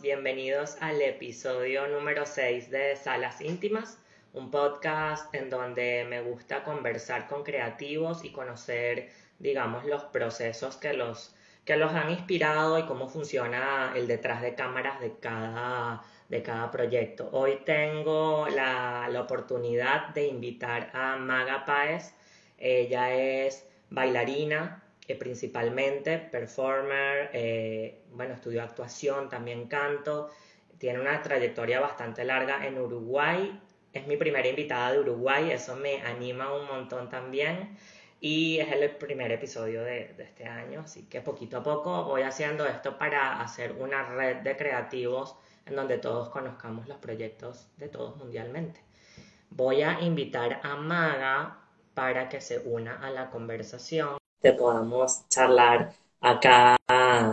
bienvenidos al episodio número 6 de Salas Íntimas, un podcast en donde me gusta conversar con creativos y conocer, digamos, los procesos que los, que los han inspirado y cómo funciona el detrás de cámaras de cada, de cada proyecto. Hoy tengo la, la oportunidad de invitar a Maga Páez. Ella es bailarina, principalmente, performer, eh, bueno, estudió actuación, también canto, tiene una trayectoria bastante larga en Uruguay, es mi primera invitada de Uruguay, eso me anima un montón también. Y es el primer episodio de, de este año, así que poquito a poco voy haciendo esto para hacer una red de creativos en donde todos conozcamos los proyectos de todos mundialmente. Voy a invitar a Maga para que se una a la conversación te podamos charlar acá.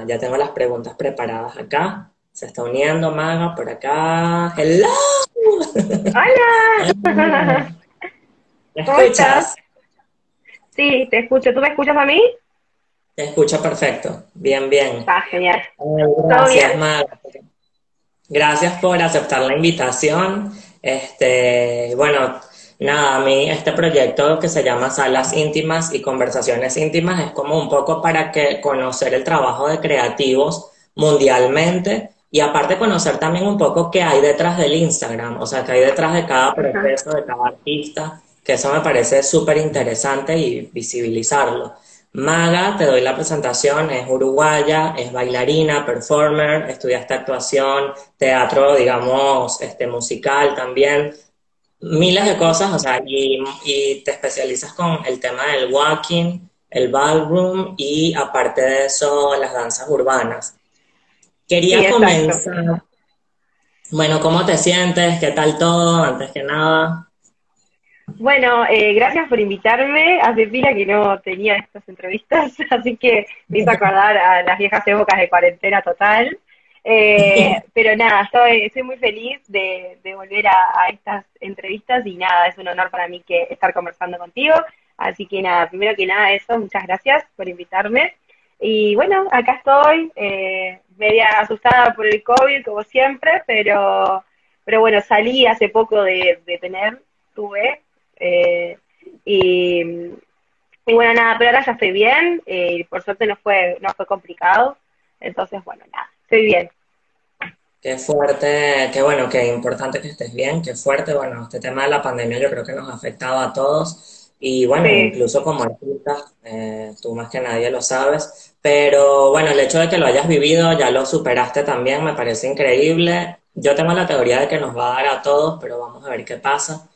Ya tengo las preguntas preparadas acá. Se está uniendo Maga por acá. ¡Hello! ¡Hola! ¿Me escuchas? Sí, te escucho. ¿Tú me escuchas a mí? Te escucho perfecto. Bien, bien. Está genial. gracias, Maga. Gracias por aceptar la invitación. Este, bueno, Nada, a mí este proyecto que se llama Salas íntimas y conversaciones íntimas es como un poco para que conocer el trabajo de creativos mundialmente y aparte conocer también un poco qué hay detrás del Instagram, o sea, qué hay detrás de cada proceso, de cada artista, que eso me parece súper interesante y visibilizarlo. Maga, te doy la presentación, es uruguaya, es bailarina, performer, estudiaste actuación, teatro, digamos, este, musical también, miles de cosas, o sea, y, te especializas con el tema del walking, el ballroom y aparte de eso, las danzas urbanas. Quería comenzar. Bueno, ¿cómo te sientes? ¿Qué tal todo? Antes que nada. Bueno, eh, gracias por invitarme. Hace pila que no tenía estas entrevistas, así que me hizo acordar a las viejas épocas de cuarentena total. Eh, pero nada, estoy, estoy muy feliz de, volver a, estas entrevistas y nada, es un honor para mí que estar conversando contigo. Así que nada, primero que nada eso, muchas gracias por invitarme. Y bueno, acá estoy, eh, media asustada por el COVID, como siempre, pero, pero bueno, salí hace poco de, tener, tuve, eh, y, y, bueno, nada, pero ahora ya estoy bien, y por suerte no fue, no fue complicado, entonces bueno, nada, Estoy bien. Qué fuerte, qué bueno, qué importante que estés bien, qué fuerte. Bueno, este tema de la pandemia yo creo que nos ha afectado a todos y bueno, incluso como artista, eh, tú más que nadie lo sabes, pero bueno, el hecho de que lo hayas vivido, ya lo superaste también, me parece increíble. Yo tengo la teoría de que nos va a dar a todos, pero vamos a ver qué pasa.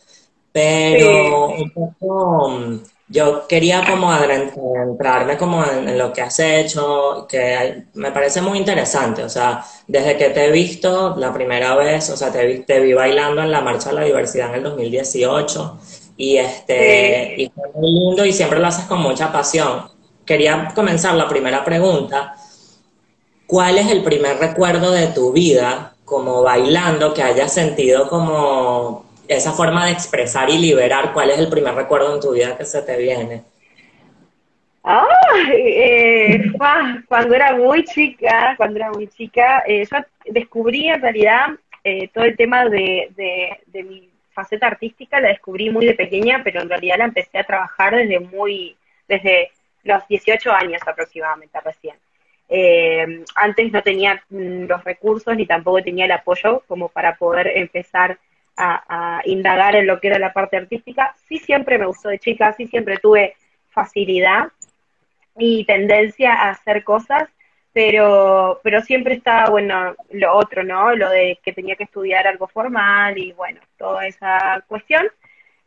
Pero un poco mm, yo quería como adentrarme como en, lo que has hecho, que me parece muy interesante, o sea, desde que te he visto la primera vez, o sea, te vi, te vi bailando en la Marcha de la Diversidad en el 2018 y este, y fue muy lindo y siempre lo haces con mucha pasión. Quería comenzar la primera pregunta, ¿cuál es el primer recuerdo de tu vida como bailando que hayas sentido como esa forma de expresar y liberar, ¿cuál es el primer recuerdo en tu vida que se te viene? Ah, eh, cuando era muy chica, cuando era muy chica, eh, yo descubrí en realidad eh, todo el tema de, de, mi faceta artística, la descubrí muy de pequeña, pero en realidad la empecé a trabajar desde muy, desde los 18 años aproximadamente recién. antes no tenía mm, los recursos ni tampoco tenía el apoyo como para poder empezar a, indagar en lo que era la parte artística. Sí siempre me gustó de chica, sí siempre tuve facilidad y tendencia a hacer cosas, pero, pero siempre estaba, bueno, lo otro, ¿no? Lo de que tenía que estudiar algo formal y, bueno, toda esa cuestión.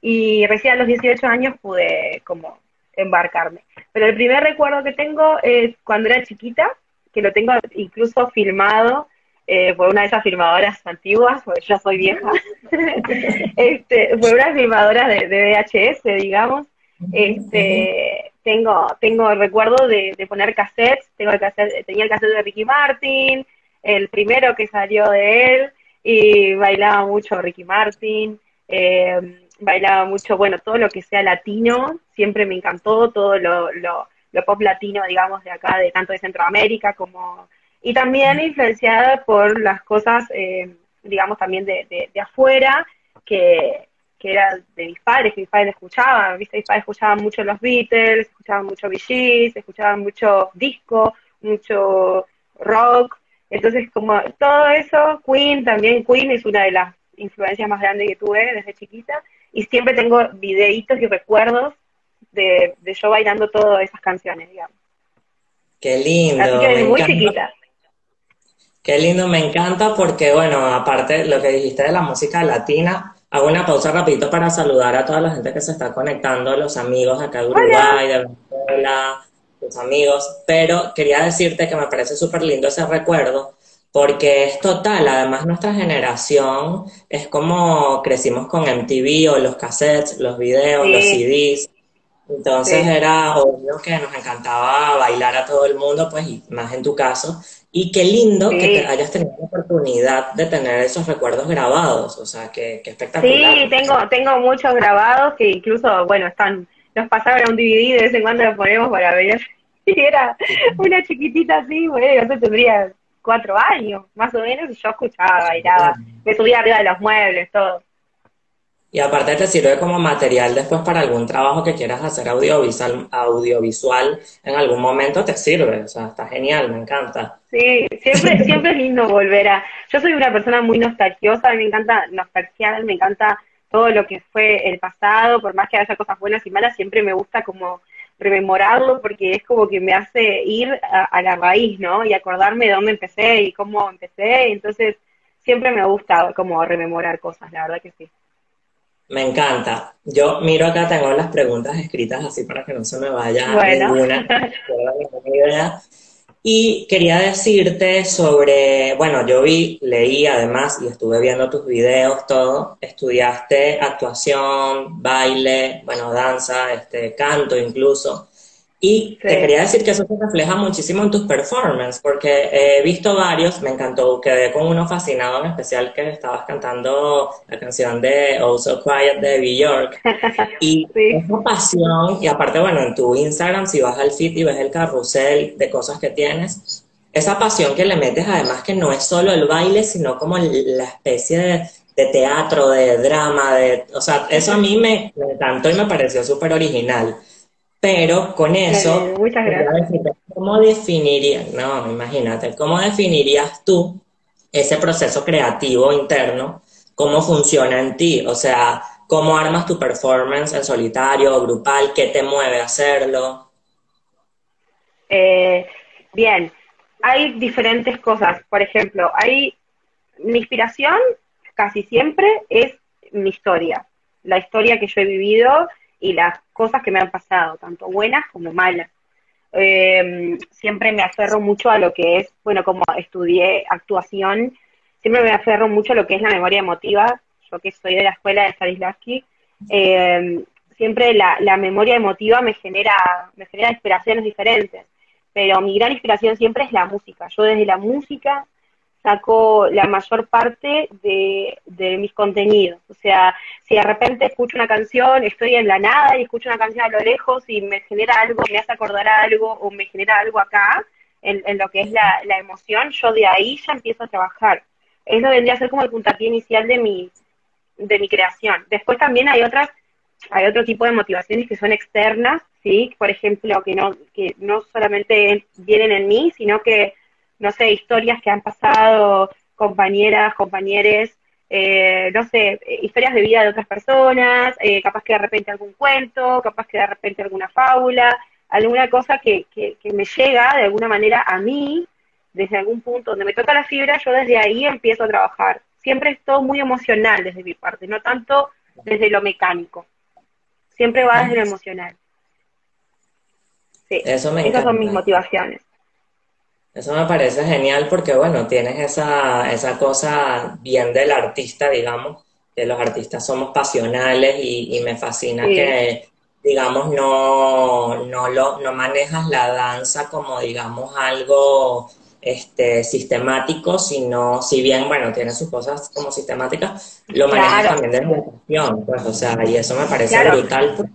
Y recién a los 18 años pude como embarcarme. Pero el primer recuerdo que tengo es cuando era chiquita, que lo tengo incluso filmado eh, fue una de esas filmadoras antiguas, porque yo soy vieja, este, fue una filmadora de, de, VHS, digamos. Este, tengo, tengo el recuerdo de, poner cassettes, tengo el cassette, tenía el cassette de Ricky Martin, el primero que salió de él, y bailaba mucho Ricky Martin, eh, bailaba mucho, bueno, todo lo que sea latino, siempre me encantó, todo lo, lo, lo pop latino, digamos, de acá, de tanto de Centroamérica como y también influenciada por las cosas, eh, digamos, también de, de, afuera, que, que era de mis padres, que mis padres escuchaban, ¿viste? Mis padres escuchaban mucho los Beatles, escuchaban mucho Bee escuchaban mucho disco, mucho rock, entonces como todo eso, Queen también, Queen es una de las influencias más grandes que tuve desde chiquita, y siempre tengo videitos y recuerdos de, de yo bailando todas esas canciones, digamos. Qué lindo. Así que muy chiquita. Qué lindo, me encanta porque, bueno, aparte lo que dijiste de la música latina, hago una pausa rapidito para saludar a toda la gente que se está conectando, los amigos acá de Uruguay, de Venezuela, los amigos, pero quería decirte que me parece súper lindo ese recuerdo porque es total, además nuestra generación es como crecimos con MTV o los cassettes, los videos, los CDs, entonces era obvio que nos encantaba bailar a todo el mundo, pues, y más en tu caso. Y qué lindo que te hayas tenido la oportunidad de tener esos recuerdos grabados, o sea, qué, espectacular. Sí, tengo, tengo muchos grabados que incluso, bueno, están, nos pasaron a un DVD, de vez en cuando los ponemos para ver. Y era una chiquitita así, bueno, yo tendría cuatro años, más o menos, y yo escuchaba, bailaba, me subía arriba de los muebles, todo. Y aparte te sirve como material después para algún trabajo que quieras hacer audiovisual, audiovisual en algún momento te sirve, o sea, está genial, me encanta. Sí, siempre, siempre es lindo volver a... Yo soy una persona muy nostalgiosa, me encanta nostalgiar, me encanta todo lo que fue el pasado, por más que haya cosas buenas y malas, siempre me gusta como rememorarlo porque es como que me hace ir a, a la raíz, ¿no? Y acordarme de dónde empecé y cómo empecé, entonces siempre me gusta como rememorar cosas, la verdad que sí. Me encanta. Yo miro acá, tengo las preguntas escritas así para que no se me vaya ninguna. Y quería decirte sobre, bueno, yo vi, leí además y estuve viendo tus videos, todo. Estudiaste actuación, baile, bueno, danza, este, canto incluso. Y te quería decir que eso se refleja muchísimo en tus performances, porque he visto varios, me encantó, quedé con uno fascinado en especial que estabas cantando la canción de Oh So Quiet de Bjork. Y esa pasión, y aparte, bueno, en tu Instagram, si vas al feed y ves el carrusel de cosas que tienes, esa pasión que le metes además que no es solo el baile, sino como la especie de, de teatro, de drama, de, o sea, eso a mí me, me encantó y me pareció súper original. Pero con eso, ¿cómo definirías, no, imagínate, cómo definirías tú ese proceso creativo interno? ¿Cómo funciona en ti? O sea, ¿cómo armas tu performance en solitario o grupal? ¿Qué te mueve a hacerlo? Eh, bien, hay diferentes cosas. Por ejemplo, hay mi inspiración casi siempre es mi historia, la historia que yo he vivido y las cosas que me han pasado, tanto buenas como malas. Eh, siempre me aferro mucho a lo que es, bueno, como estudié actuación, siempre me aferro mucho a lo que es la memoria emotiva, yo que soy de la escuela de Stanislavski, eh, siempre la, la, memoria emotiva me genera, me genera inspiraciones diferentes, pero mi gran inspiración siempre es la música. Yo desde la música saco la mayor parte de, mis contenidos. O sea, si de repente escucho una canción, estoy en la nada y escucho una canción a lo lejos y me genera algo, me hace acordar algo o me genera algo acá, en, lo que es la, la, emoción, yo de ahí ya empiezo a trabajar. Eso vendría a ser como el puntapié inicial de mi, de mi creación. Después también hay otras, hay otro tipo de motivaciones que son externas, ¿sí? Por ejemplo, que no, que no solamente vienen en mí, sino que no sé, historias que han pasado compañeras, compañeros, eh, no sé, historias de vida de otras personas, eh, capaz que de repente algún cuento, capaz que de repente alguna fábula, alguna cosa que, que, que me llega de alguna manera a mí, desde algún punto donde me toca la fibra, yo desde ahí empiezo a trabajar. Siempre es todo muy emocional desde mi parte, no tanto desde lo mecánico. Siempre va desde lo emocional. Sí, Eso me esas son mis motivaciones. Eso me parece genial porque, bueno, tienes esa, esa cosa bien del artista, digamos, que los artistas somos pasionales y, me fascina que, digamos, no, no, lo, no manejas la danza como, digamos, algo este, sistemático, sino, si bien, bueno, tiene sus cosas como sistemáticas, lo manejas también de educación, pues, o sea, y eso me parece brutal.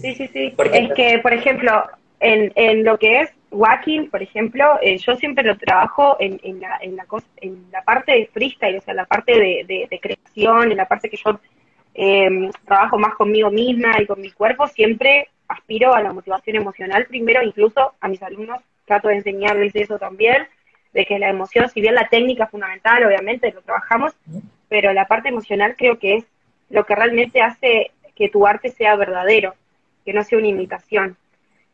Sí, sí, sí. es que, por ejemplo, en, en lo que es Walking, por ejemplo, eh, yo siempre lo trabajo en, en, la, en, la, en la parte de freestyle, o sea, la parte de, de, creación, en la parte que yo em, trabajo más conmigo misma y con mi cuerpo, siempre aspiro a la motivación emocional primero, incluso a mis alumnos trato de enseñarles eso también, de que la emoción, si bien la técnica es fundamental, obviamente lo trabajamos, pero la parte emocional creo que es lo que realmente hace que tu arte sea verdadero, que no sea una imitación.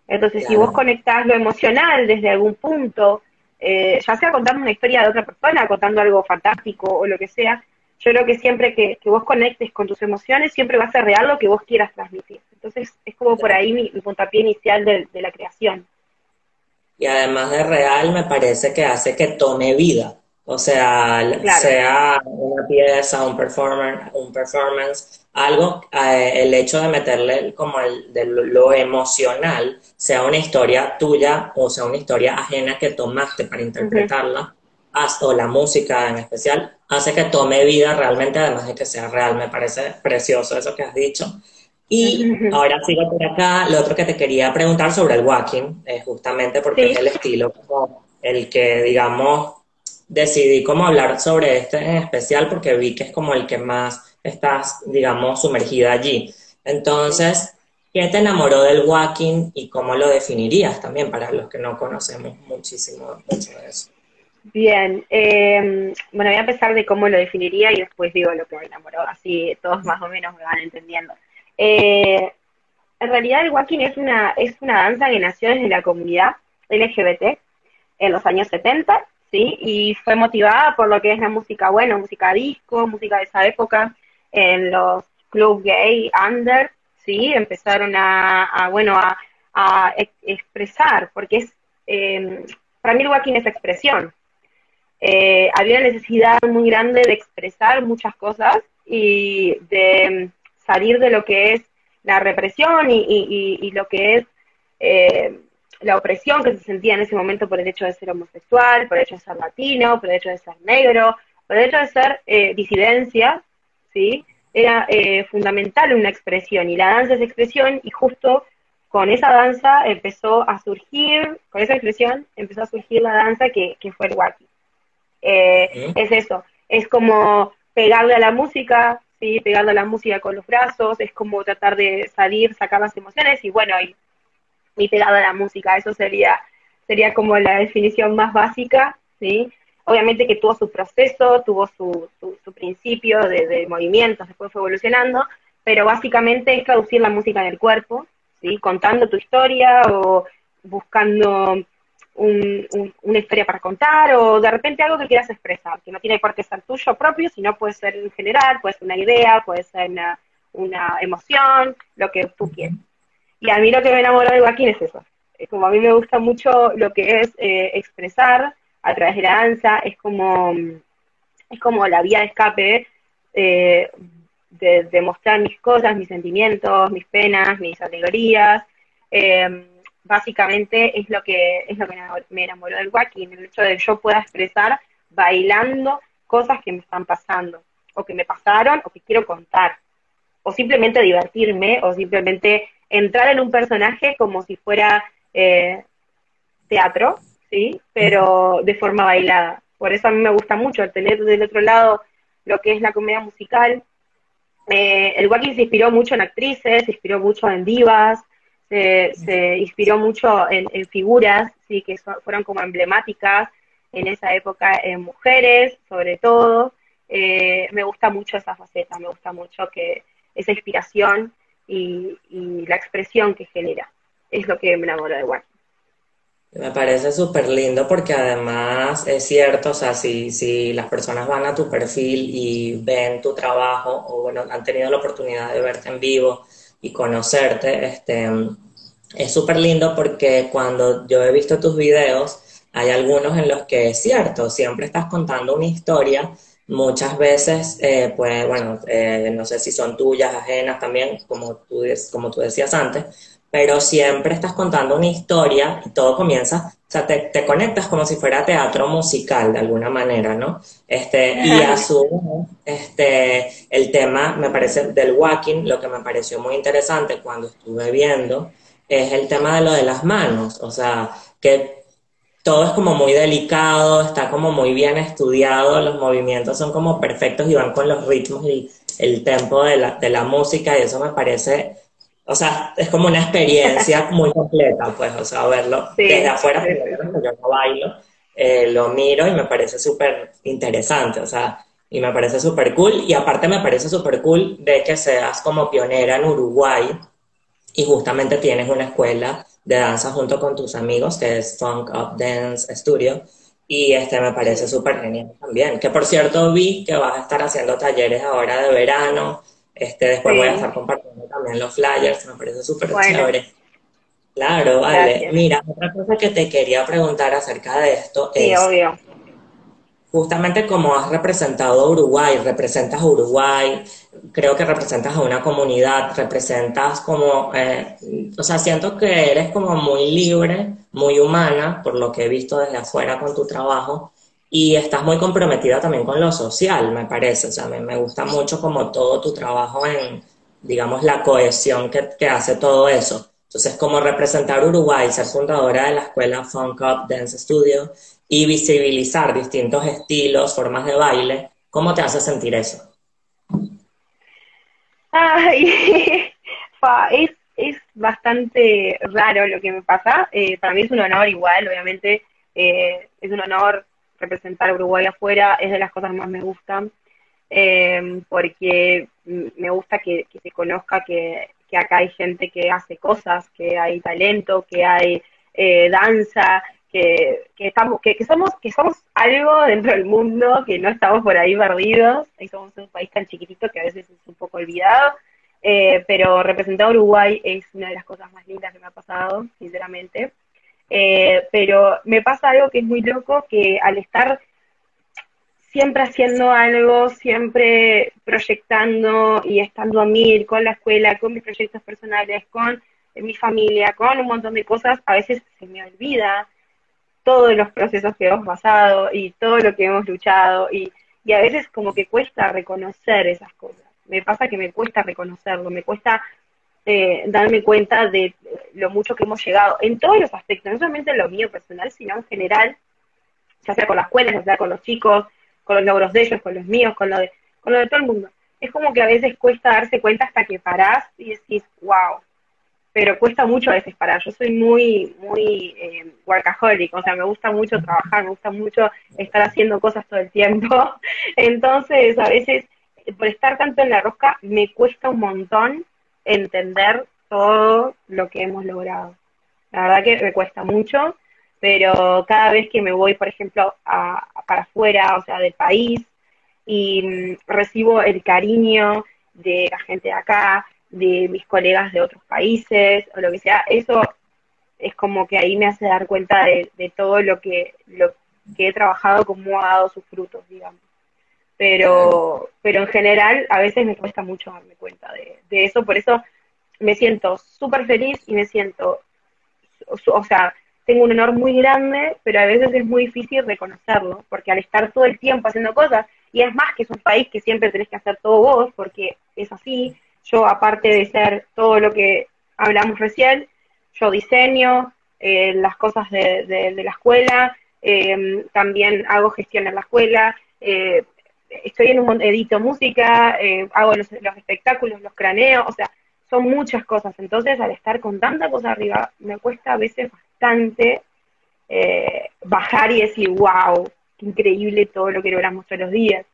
Entonces, si vos conectás lo emocional desde algún punto, eh, ya sea contando una historia de otra persona, contando algo fantástico o lo que sea, yo creo que siempre que, vos conectes con tus emociones, siempre va a ser real lo que vos quieras transmitir. Entonces, es como por ahí mi, puntapié inicial de, la creación. Y además de real, me parece que hace que tome vida. O sea, sea una pieza, un, performer, un performance, algo, eh, el hecho de meterle como el, de lo, emocional, sea una historia tuya o sea una historia ajena que tomaste para interpretarla, o la música en especial, hace que tome vida realmente, además de que sea real. Me parece precioso eso que has dicho. Y ahora sigo por acá. Lo otro que te quería preguntar sobre el walking, eh, justamente porque es el estilo como el que, digamos, decidí como hablar sobre este en especial porque vi que es como el que más estás, digamos, sumergida allí. Entonces, ¿qué te enamoró del walking y cómo lo definirías también para los que no conocemos muchísimo mucho de eso? Bien, eh, bueno, voy a empezar de cómo lo definiría y después digo lo que me enamoró, así todos más o menos me van entendiendo. Eh, en realidad el walking es una, es una danza que nació desde la comunidad LGBT en los años 70, ¿sí? Y fue motivada por lo que es la música, bueno, música disco, música de esa época, en los clubs gay under, ¿sí? Empezaron a, bueno, a, expresar, porque es, eh, para mí el walking es expresión, eh, había una necesidad muy grande de expresar muchas cosas y de salir de lo que es la represión y, lo que es eh, la opresión que se sentía en ese momento por el hecho de ser homosexual, por el hecho de ser latino, por el hecho de ser negro, por el hecho de ser eh, disidencia, ¿sí? Era eh, fundamental una expresión y la danza es expresión y justo con esa danza empezó a surgir, con esa expresión empezó a surgir la danza que, que fue el waki. Eh, es eso, es como pegarle a la música, ¿sí? pegarle a la música con los brazos, es como tratar de salir, sacar las emociones y bueno, y, y pegado a la música, eso sería, sería como la definición más básica, ¿sí? Obviamente que tuvo su proceso, tuvo su, su, principio de, de, movimientos, después fue evolucionando, pero básicamente es traducir la música en el cuerpo, ¿sí? Contando tu historia o buscando un, una historia para contar o de repente algo que quieras expresar, que no tiene por qué ser tuyo propio, sino puede ser en general, puede ser una idea, puede ser una, una emoción, lo que tú quieras. Y a mí lo que me enamoró de Joaquín es eso. Como a mí me gusta mucho lo que es eh, expresar a través de la danza, es como, es como la vía de escape eh, de, mostrar mis cosas, mis sentimientos, mis penas, mis alegrías. Eh, básicamente es lo que es lo que me enamoró del walking, el hecho de que yo pueda expresar bailando cosas que me están pasando, o que me pasaron, o que quiero contar, o simplemente divertirme, o simplemente entrar en un personaje como si fuera eh, teatro, ¿sí? Pero de forma bailada. Por eso a mí me gusta mucho tener del otro lado lo que es la comedia musical. Eh, el walking se inspiró mucho en actrices, se inspiró mucho en divas, se, inspiró mucho en, figuras, sí, que fueron como emblemáticas en esa época en mujeres, sobre todo. Eh, me gusta mucho esa faceta, me gusta mucho que esa inspiración y, la expresión que genera. Es lo que me enamora de Walking. Me parece súper lindo porque además es cierto, o sea, si, si las personas van a tu perfil y ven tu trabajo o bueno, han tenido la oportunidad de verte en vivo, y conocerte. Este, es súper lindo porque cuando yo he visto tus videos, hay algunos en los que es cierto, siempre estás contando una historia, muchas veces, eh, pues bueno, eh, no sé si son tuyas, ajenas también, como tú, como tú decías antes, pero siempre estás contando una historia y todo comienza, o sea, te, te conectas como si fuera teatro musical de alguna manera, ¿no? Este, y a su este, el tema, me parece, del walking, lo que me pareció muy interesante cuando estuve viendo, es el tema de lo de las manos, o sea, que todo es como muy delicado, está como muy bien estudiado, los movimientos son como perfectos y van con los ritmos y el tempo de la, de la música y eso me parece, o sea, es como una experiencia muy completa, pues, o sea, verlo desde afuera, yo no bailo, eh, lo miro y me parece súper interesante, o sea, y me parece súper cool. Y aparte me parece súper cool de que seas como pionera en Uruguay y justamente tienes una escuela de danza junto con tus amigos que es Funk Up Dance Studio. Y este me parece súper genial también. Que por cierto vi que vas a estar haciendo talleres ahora de verano. Este, después voy a estar compartiendo también los flyers, me parece súper chévere. Claro, vale. Mira, otra cosa que te quería preguntar acerca de esto sí, es, obvio. justamente como has representado a Uruguay, representas a Uruguay, creo que representas a una comunidad, representas como, eh, o sea, siento que eres como muy libre, muy humana, por lo que he visto desde afuera con tu trabajo, y estás muy comprometida también con lo social, me parece, o sea, me, me gusta mucho como todo tu trabajo en, digamos, la cohesión que, que hace todo eso. Entonces, como representar Uruguay, ser fundadora de la escuela Funk Up Dance Studio y visibilizar distintos estilos, formas de baile, ¿cómo te hace sentir eso? Ay, es, es bastante raro lo que me pasa. Eh, para mí es un honor igual, obviamente, eh, es un honor representar Uruguay afuera, es de las cosas más me gustan, eh, porque me gusta que se conozca que acá hay gente que hace cosas, que hay talento, que hay eh, danza, que, que, estamos, que, somos, que somos algo dentro del mundo, que no estamos por ahí perdidos, y somos un país tan chiquitito que a veces es un poco olvidado, eh, pero representar a Uruguay es una de las cosas más lindas que me ha pasado, sinceramente. Eh, pero me pasa algo que es muy loco, que al estar siempre haciendo algo, siempre proyectando y estando a mil con la escuela, con mis proyectos personales, con mi familia, con un montón de cosas, a veces se me olvida todos los procesos que hemos pasado y todo lo que hemos luchado y, y a veces como que cuesta reconocer esas cosas. Me pasa que me cuesta reconocerlo, me cuesta eh, darme cuenta de lo mucho que hemos llegado en todos los aspectos, no solamente en lo mío personal, sino en general, ya sea con la escuela, ya sea con los chicos, con los logros de ellos, con los míos, con lo de, con lo de todo el mundo. Es como que a veces cuesta darse cuenta hasta que parás y decís, wow, pero cuesta mucho a veces parar. Yo soy muy, muy eh, workaholic, o sea, me gusta mucho trabajar, me gusta mucho estar haciendo cosas todo el tiempo. Entonces, a veces, por estar tanto en la rosca, me cuesta un montón entender todo lo que hemos logrado. La verdad que me cuesta mucho pero cada vez que me voy, por ejemplo, a, para afuera, o sea, del país, y mm, recibo el cariño de la gente de acá, de mis colegas de otros países, o lo que sea, eso es como que ahí me hace dar cuenta de, todo lo que, lo que he trabajado, cómo ha dado sus frutos, digamos. Pero, pero en general a veces me cuesta mucho darme cuenta de, de eso, por eso me siento súper feliz y me siento, o sea, tengo un honor muy grande, pero a veces es muy difícil reconocerlo, porque al estar todo el tiempo haciendo cosas, y es más que es un país que siempre tenés que hacer todo vos, porque es así, yo aparte de ser todo lo que hablamos recién, yo diseño eh, las cosas de, la escuela, em, también hago gestión en la escuela, eh, estoy en un edito música, eh, hago los, los espectáculos, los craneos, o sea, son muchas cosas. Entonces, al estar con tanta cosa arriba, me cuesta a veces bastante eh, bajar y decir, wow, qué increíble todo lo que logramos todos los días.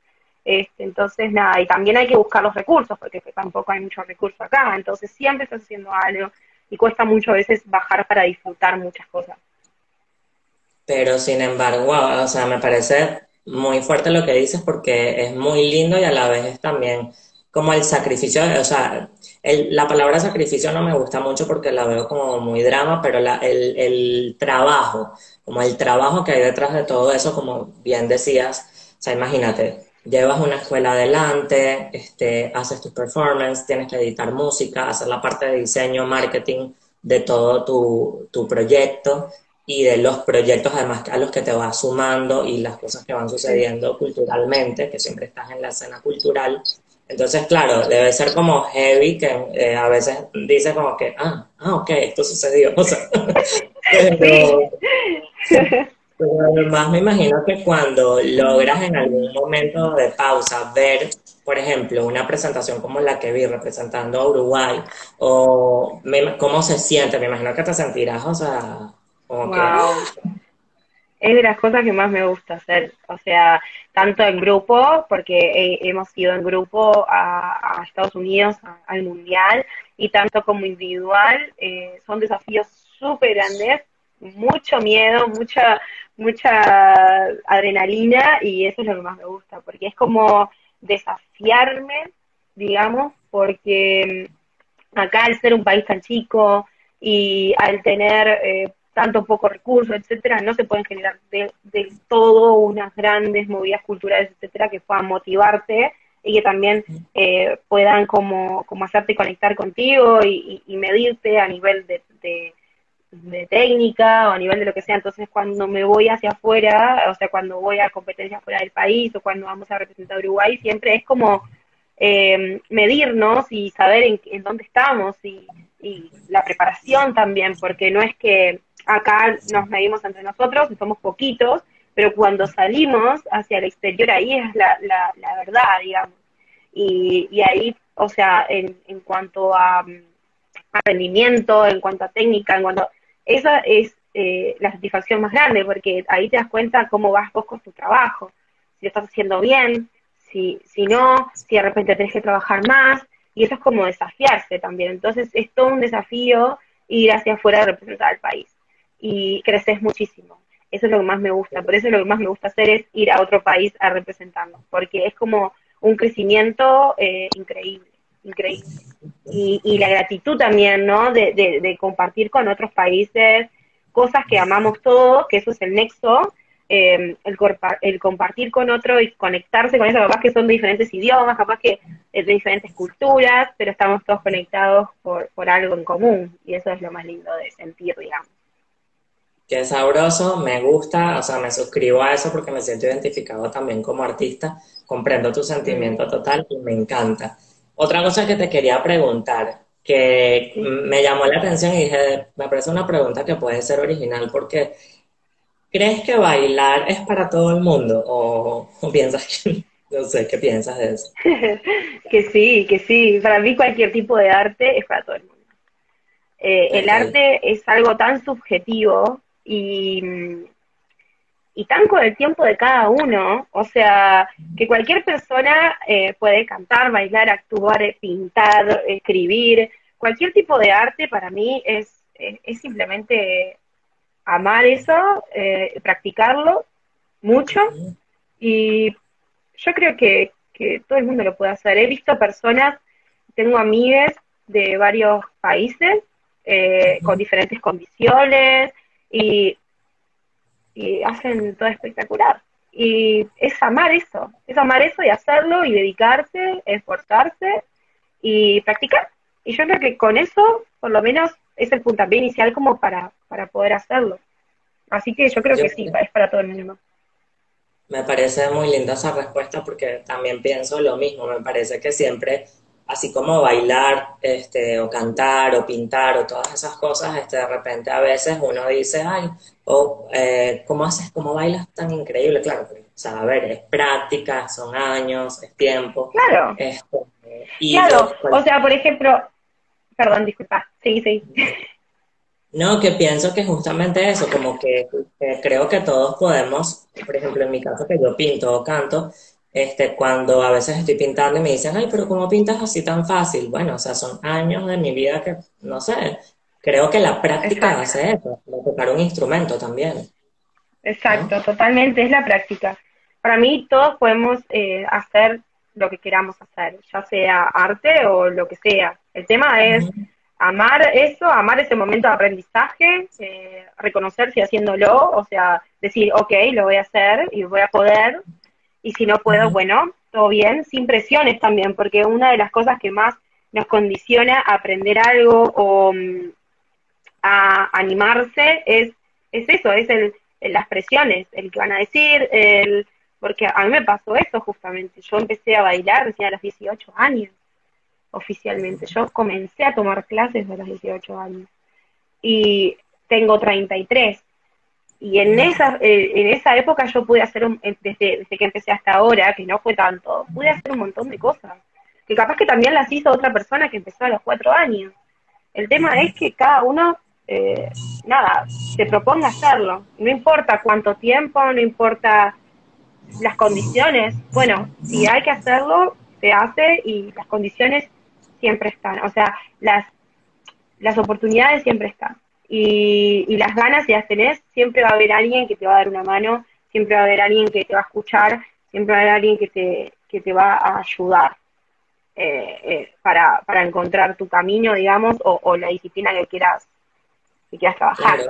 Este, entonces, nada, y también hay que buscar los recursos, porque tampoco hay muchos recursos acá, entonces siempre estás haciendo algo y cuesta mucho a veces bajar para disfrutar muchas cosas. Pero sin embargo, o sea, me parece muy fuerte lo que dices porque es muy lindo y a la vez es también como el sacrificio, o sea, la palabra sacrificio no me gusta mucho porque la veo como muy drama, pero el, trabajo, como el trabajo que hay detrás de todo eso, como bien decías, o sea, imagínate, llevas una escuela adelante, este, haces tu performance, tienes que editar música, hacer la parte de diseño, marketing de todo tu, tu proyecto y de los proyectos además a los que te vas sumando y las cosas que van sucediendo culturalmente, que siempre estás en la escena cultural entonces, claro, debe ser como heavy que eh, a veces dice como que, ah, ah, ok, esto sucedió. O sea, sí, Pero además me imagino que cuando logras en algún momento de pausa ver, por ejemplo, una presentación como la que vi representando a Uruguay, o cómo se siente, me imagino que te sentirás, o sea, que... Es de las cosas que más me gusta hacer, o sea, tanto en grupo, porque hemos ido en grupo a, Estados Unidos, al Mundial, y tanto como individual, eh, son desafíos súper grandes, mucho miedo, mucha, mucha adrenalina y eso es lo que más me gusta, porque es como desafiarme, digamos, porque mm, acá al ser un país tan chico y al tener eh, tanto poco recursos, etcétera, no se pueden generar de, todo unas grandes movidas culturales, etcétera, que puedan motivarte y que también eh, puedan como, como hacerte conectar contigo y, medirte a nivel de de técnica o a nivel de lo que sea. Entonces, cuando me voy hacia afuera, o sea, cuando voy a competencias fuera del país o cuando vamos a representar a Uruguay, siempre es como eh, medirnos y saber en, dónde estamos y, la preparación también, porque no es que acá nos medimos entre nosotros y somos poquitos, pero cuando salimos hacia el exterior, ahí es la, la, verdad, digamos. Y, y ahí, o sea, en, en cuanto a, a rendimiento, en cuanto a técnica, en cuanto esa es eh, la satisfacción más grande, porque ahí te das cuenta cómo vas vos con tu trabajo, si lo estás haciendo bien, si, si no, si de repente tenés que trabajar más, y eso es como desafiarse también. Entonces es todo un desafío ir hacia afuera a representar al país, y creces muchísimo. Eso es lo que más me gusta, por eso lo que más me gusta hacer es ir a otro país a representarnos, porque es como un crecimiento eh, increíble increíble. Y, y la gratitud también, ¿no? De, de, compartir con otros países cosas que amamos todos, que eso es el nexo, eh, el, el, compartir con otro y conectarse con eso, capaz que son de diferentes idiomas, capaz que de diferentes culturas, pero estamos todos conectados por, por algo en común y eso es lo más lindo de sentir, digamos. Qué sabroso, me gusta, o sea, me suscribo a eso porque me siento identificado también como artista, comprendo tu sentimiento total y me encanta. Otra cosa que te quería preguntar, que me llamó la atención y dije, me parece una pregunta que puede ser original porque ¿crees que bailar es para todo el mundo o, piensas que no sé, ¿qué piensas de eso? que sí, que sí, para mí cualquier tipo de arte es para todo el mundo. Eh, el arte es algo tan subjetivo y y tan con el tiempo de cada uno, o sea, que cualquier persona eh, puede cantar, bailar, actuar, eh, pintar, escribir, cualquier tipo de arte para mí es, es, simplemente amar eso, eh, practicarlo mucho. Y yo creo que, que todo el mundo lo puede hacer. He visto personas, tengo amigas de varios países con diferentes condiciones y y hacen todo espectacular. Y es amar eso, es amar eso y hacerlo y dedicarse, esforzarse y practicar. Y yo creo que con eso, por lo menos, es el puntapié inicial como para, para poder hacerlo. Así que yo creo que sí, es para todo el mundo. Me parece muy linda esa respuesta porque también pienso lo mismo. Me parece que siempre así como bailar, este, o cantar, o pintar, o todas esas cosas, este, de repente a veces uno dice, ay, o eh, ¿cómo haces, cómo bailas tan increíble? Claro, o sea, a ver, es práctica, son años, es tiempo. Claro. Este, y claro, o sea, por ejemplo, perdón, disculpa, sí, sí. No, que pienso que justamente eso, como que, que creo que todos podemos, por ejemplo, en mi caso que yo pinto o canto, este, cuando a veces estoy pintando y me dicen, ay, pero ¿cómo pintas así tan fácil? Bueno, o sea, son años de mi vida que, no sé, creo que la práctica hace eso, tocar un instrumento también. Exacto, totalmente, es la práctica. Para mí todos podemos eh, hacer lo que queramos hacer, ya sea arte o lo que sea. El tema es amar eso, amar ese momento de aprendizaje, eh, reconocerse haciéndolo, o sea, decir, ok, lo voy a hacer y voy a poder, y si no puedo, bueno, todo bien, sin presiones también, porque una de las cosas que más nos condiciona a aprender algo o mm, a animarse es, es eso, es el, las presiones, el que van a decir, el, porque a mí me pasó eso justamente, yo empecé a bailar recién a los 18 años, oficialmente, yo comencé a tomar clases a los 18 años y tengo 33 y en esa, eh, en esa época yo pude hacer, un, desde, desde que empecé hasta ahora, que no fue tanto, pude hacer un montón de cosas, que capaz que también las hizo otra persona que empezó a los cuatro años. El tema es que cada uno, eh, nada, se proponga hacerlo. No importa cuánto tiempo, no importa las condiciones. Bueno, si hay que hacerlo, se hace y las condiciones siempre están. O sea, las, las oportunidades siempre están. Y, y las ganas, si las tenés, siempre va a haber alguien que te va a dar una mano, siempre va a haber alguien que te va a escuchar, siempre va a haber alguien que te, que te va a ayudar. Eh, eh, para, para encontrar tu camino, digamos, o, la disciplina que quieras, que quieras trabajar.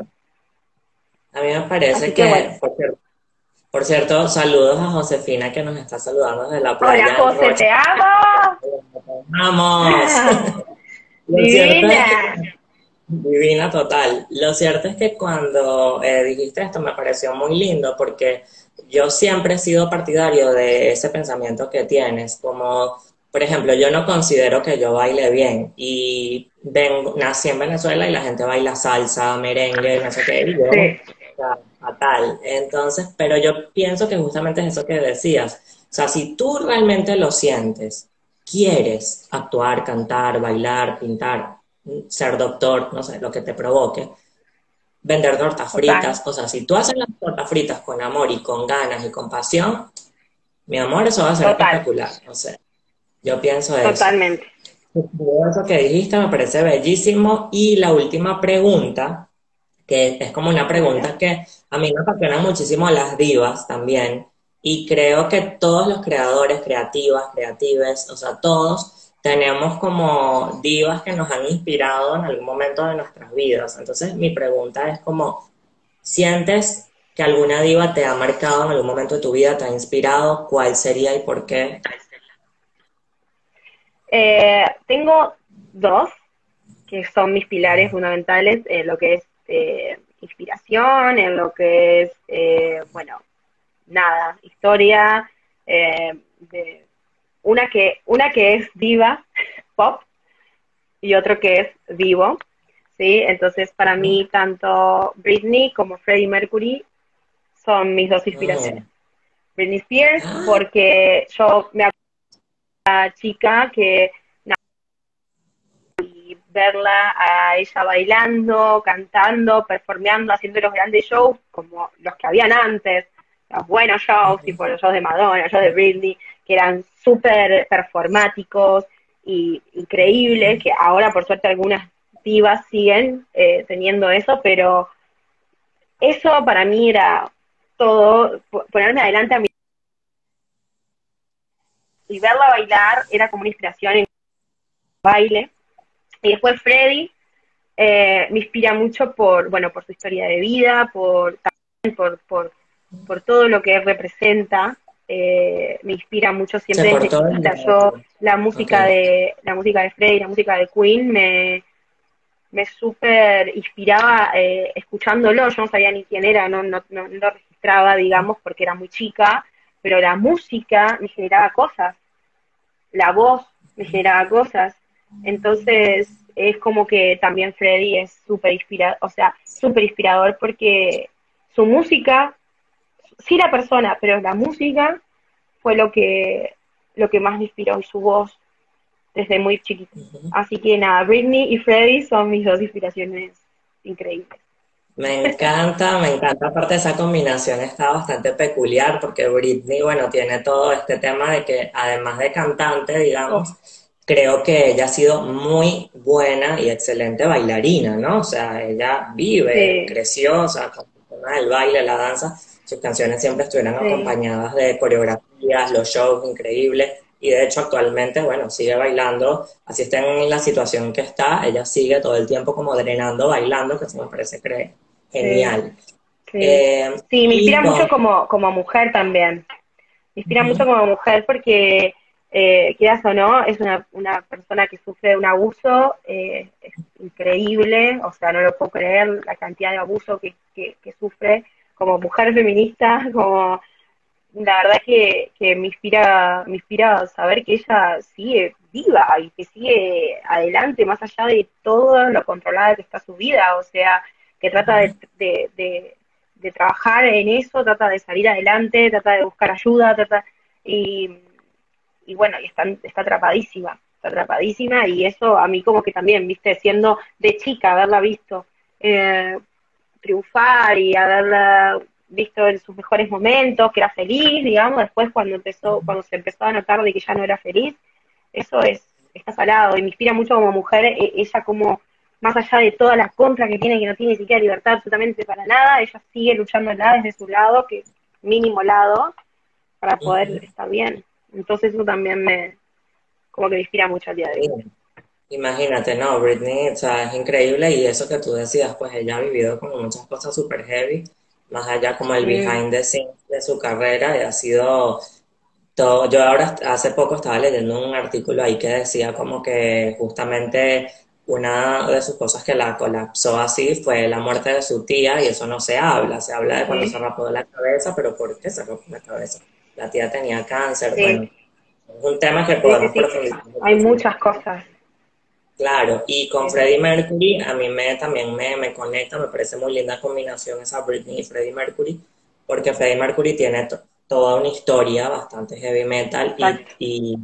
A mí me parece que, por, cierto, saludos a Josefina que nos está saludando desde la playa. Hola José, te amo. Vamos. Divina. Divina total. Lo cierto es que cuando eh, dijiste esto me pareció muy lindo porque yo siempre he sido partidario de ese pensamiento que tienes, como por ejemplo, yo no considero que yo baile bien y vengo, nací en Venezuela y la gente baila salsa, merengue, no sé qué, y yo, fatal. Entonces, pero yo pienso que justamente es eso que decías. O sea, si tú realmente lo sientes, quieres actuar, cantar, bailar, pintar, ser doctor, no sé, lo que te provoque, vender tortas fritas, o sea, si tú haces las tortas fritas con amor y con ganas y con pasión, mi amor, eso va a ser espectacular. O sea, yo pienso eso. Totalmente. Eso que dijiste me parece bellísimo. Y la última pregunta, que es como una pregunta que a mí me apasiona muchísimo las divas también. Y creo que todos los creadores, creativas, creatives, o sea, todos tenemos como divas que nos han inspirado en algún momento de nuestras vidas. Entonces, mi pregunta es como, ¿sientes que alguna diva te ha marcado en algún momento de tu vida, te ha inspirado? ¿Cuál sería y por qué? Eh, tengo dos que son mis pilares fundamentales en lo que es eh, inspiración, en lo que es, eh, bueno, nada, historia, de una que una que es diva pop y otro que es vivo, sí. Entonces para mí tanto Britney como Freddie Mercury son mis dos inspiraciones. Oh. Britney Spears porque yo me chica que y verla a ella bailando, cantando, performeando, haciendo los grandes shows como los que habían antes, los buenos shows, tipo los shows de Madonna, los shows de Britney, eran súper performáticos y increíbles, que ahora por suerte algunas divas siguen eh, teniendo eso, pero eso para mí era todo, ponerme adelante a mi y verla bailar era como una inspiración en baile. Y después Freddy eh, me inspira mucho por, bueno, por su historia de vida, por, por, por, por todo lo que representa. Eh, me inspira mucho siempre desde Yo la música de la música de Freddy, la música de Queen me me súper inspiraba eh, escuchándolo. Yo no sabía ni quién era, no, no, no lo registraba, digamos, porque era muy chica, pero la música me generaba cosas la voz me generaba cosas. Entonces, es como que también Freddy es súper inspirador, o sea, súper inspirador porque su música, sí la persona, pero la música fue lo que, lo que más me inspiró y su voz desde muy chiquito. Así que nada, Britney y Freddy son mis dos inspiraciones increíbles. Me encanta, me encanta. Aparte, esa combinación está bastante peculiar porque Britney, bueno, tiene todo este tema de que además de cantante, digamos, oh. creo que ella ha sido muy buena y excelente bailarina, ¿no? O sea, ella vive, creció, o sea, con el tema del baile, la danza, sus canciones siempre estuvieron acompañadas de coreografías, los shows increíbles. Y de hecho actualmente, bueno, sigue bailando, así está en la situación que está, ella sigue todo el tiempo como drenando, bailando, que se me parece genial. Sí, eh, sí me inspira mucho como, como mujer también. Me inspira mucho como mujer porque, eh, quieras o no, es una, una persona que sufre un abuso eh, es increíble, o sea, no lo puedo creer la cantidad de abuso que, que, que sufre como mujer feminista, como la verdad que, que me inspira, me inspira saber que ella sigue viva y que sigue adelante más allá de todo lo controlada que está su vida, o sea, que trata de, trabajar en eso, trata de salir adelante, trata de buscar ayuda, trata y, y bueno, y está, está atrapadísima, está atrapadísima y eso a mí como que también, viste, siendo de chica, haberla visto eh, triunfar y haberla visto en sus mejores momentos, que era feliz, digamos, después cuando empezó, cuando se empezó a notar de que ya no era feliz, eso es, está salado y me inspira mucho como mujer, e, ella como, más allá de todas las contras que tiene, que no tiene ni siquiera libertad absolutamente para nada, ella sigue luchando desde su lado, que es mínimo lado, para poder estar bien. Entonces eso también me, como que me inspira mucho al día de hoy. Imagínate, no, Britney, o sea, es increíble y eso que tú decías, pues ella ha vivido como muchas cosas súper heavy, más allá como el behind the scenes de su carrera y ha sido todo, yo ahora hace poco estaba leyendo un artículo ahí que decía como que justamente una de sus cosas que la colapsó así fue la muerte de su tía y eso no se habla, se habla de cuando se rapó la cabeza, pero ¿por qué se rapó la cabeza? La tía tenía cáncer, bueno, es un tema que podemos profundizar. Hay muchas cosas. Claro, y con Freddie Mercury a mí me también me, me conecta, me parece muy linda combinación esa Britney y Freddie Mercury, porque Freddie Mercury tiene toda una historia bastante heavy metal y,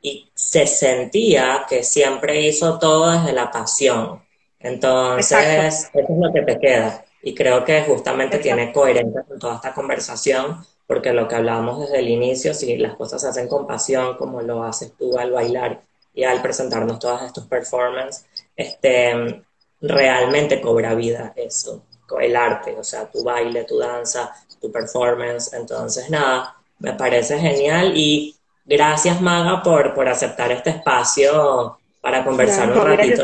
y, se sentía que siempre hizo todo desde la pasión. Entonces, eso es lo que te queda. Y creo que justamente tiene coherencia con toda esta conversación, porque lo que hablábamos desde el inicio, si las cosas se hacen con pasión, como lo haces tú al bailar y al presentarnos todas estos performances, este, realmente cobra vida eso, el arte, o sea, tu baile, tu danza, tu performance. Entonces, nada, me parece genial y gracias Maga por, por aceptar este espacio para conversar un ratito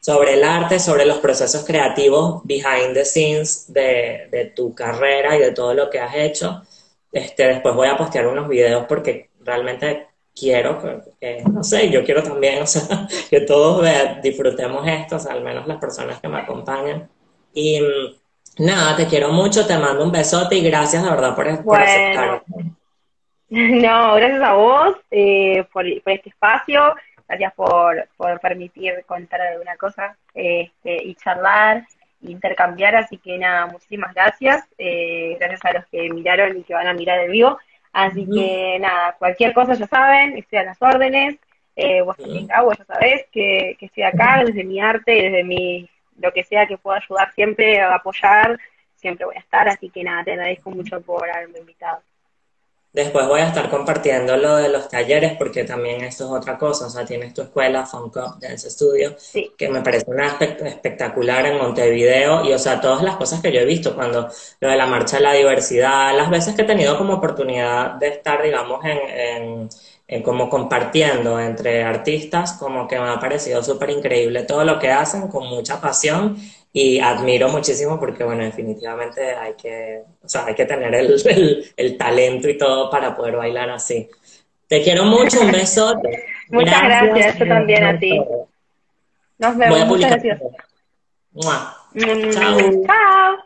sobre, el arte, sobre los procesos creativos behind the scenes de, de tu carrera y de todo lo que has hecho. Este, después voy a postear unos videos porque realmente quiero, que, no sé, yo quiero también, o sea, que todos disfrutemos esto, al menos las personas que me acompañan. Y mm, nada, te quiero mucho, te mando un besote y gracias de verdad por, por aceptar. No, gracias a vos eh, por, este espacio, gracias por, por permitir contar alguna cosa este, y charlar, intercambiar, así que nada, muchísimas gracias, eh, gracias a los que miraron y que van a mirar el vivo. Así que nada, cualquier cosa ya saben, estoy a las órdenes. Eh, vos también, Gabo, ya sabés que, que estoy acá desde mi arte y desde mi, lo que sea que pueda ayudar siempre, a apoyar, siempre voy a estar. Así que nada, te agradezco mucho por haberme invitado. Después voy a estar compartiendo lo de los talleres porque también esto es otra cosa, o sea, tienes tu escuela, Funko Dance Studio, que me parece una espectacular en Montevideo. Y, o sea, todas las cosas que yo he visto cuando lo de la marcha de la diversidad, las veces que he tenido como oportunidad de estar, digamos, en, en como compartiendo entre artistas, como que me ha parecido súper increíble todo lo que hacen con mucha pasión y admiro muchísimo porque, bueno, definitivamente hay que, o sea, hay que tener el, el, talento y todo para poder bailar así. Te quiero mucho, un beso. Muchas gracias, yo también a ti. Nos vemos, muchas gracias. Chao. Chao.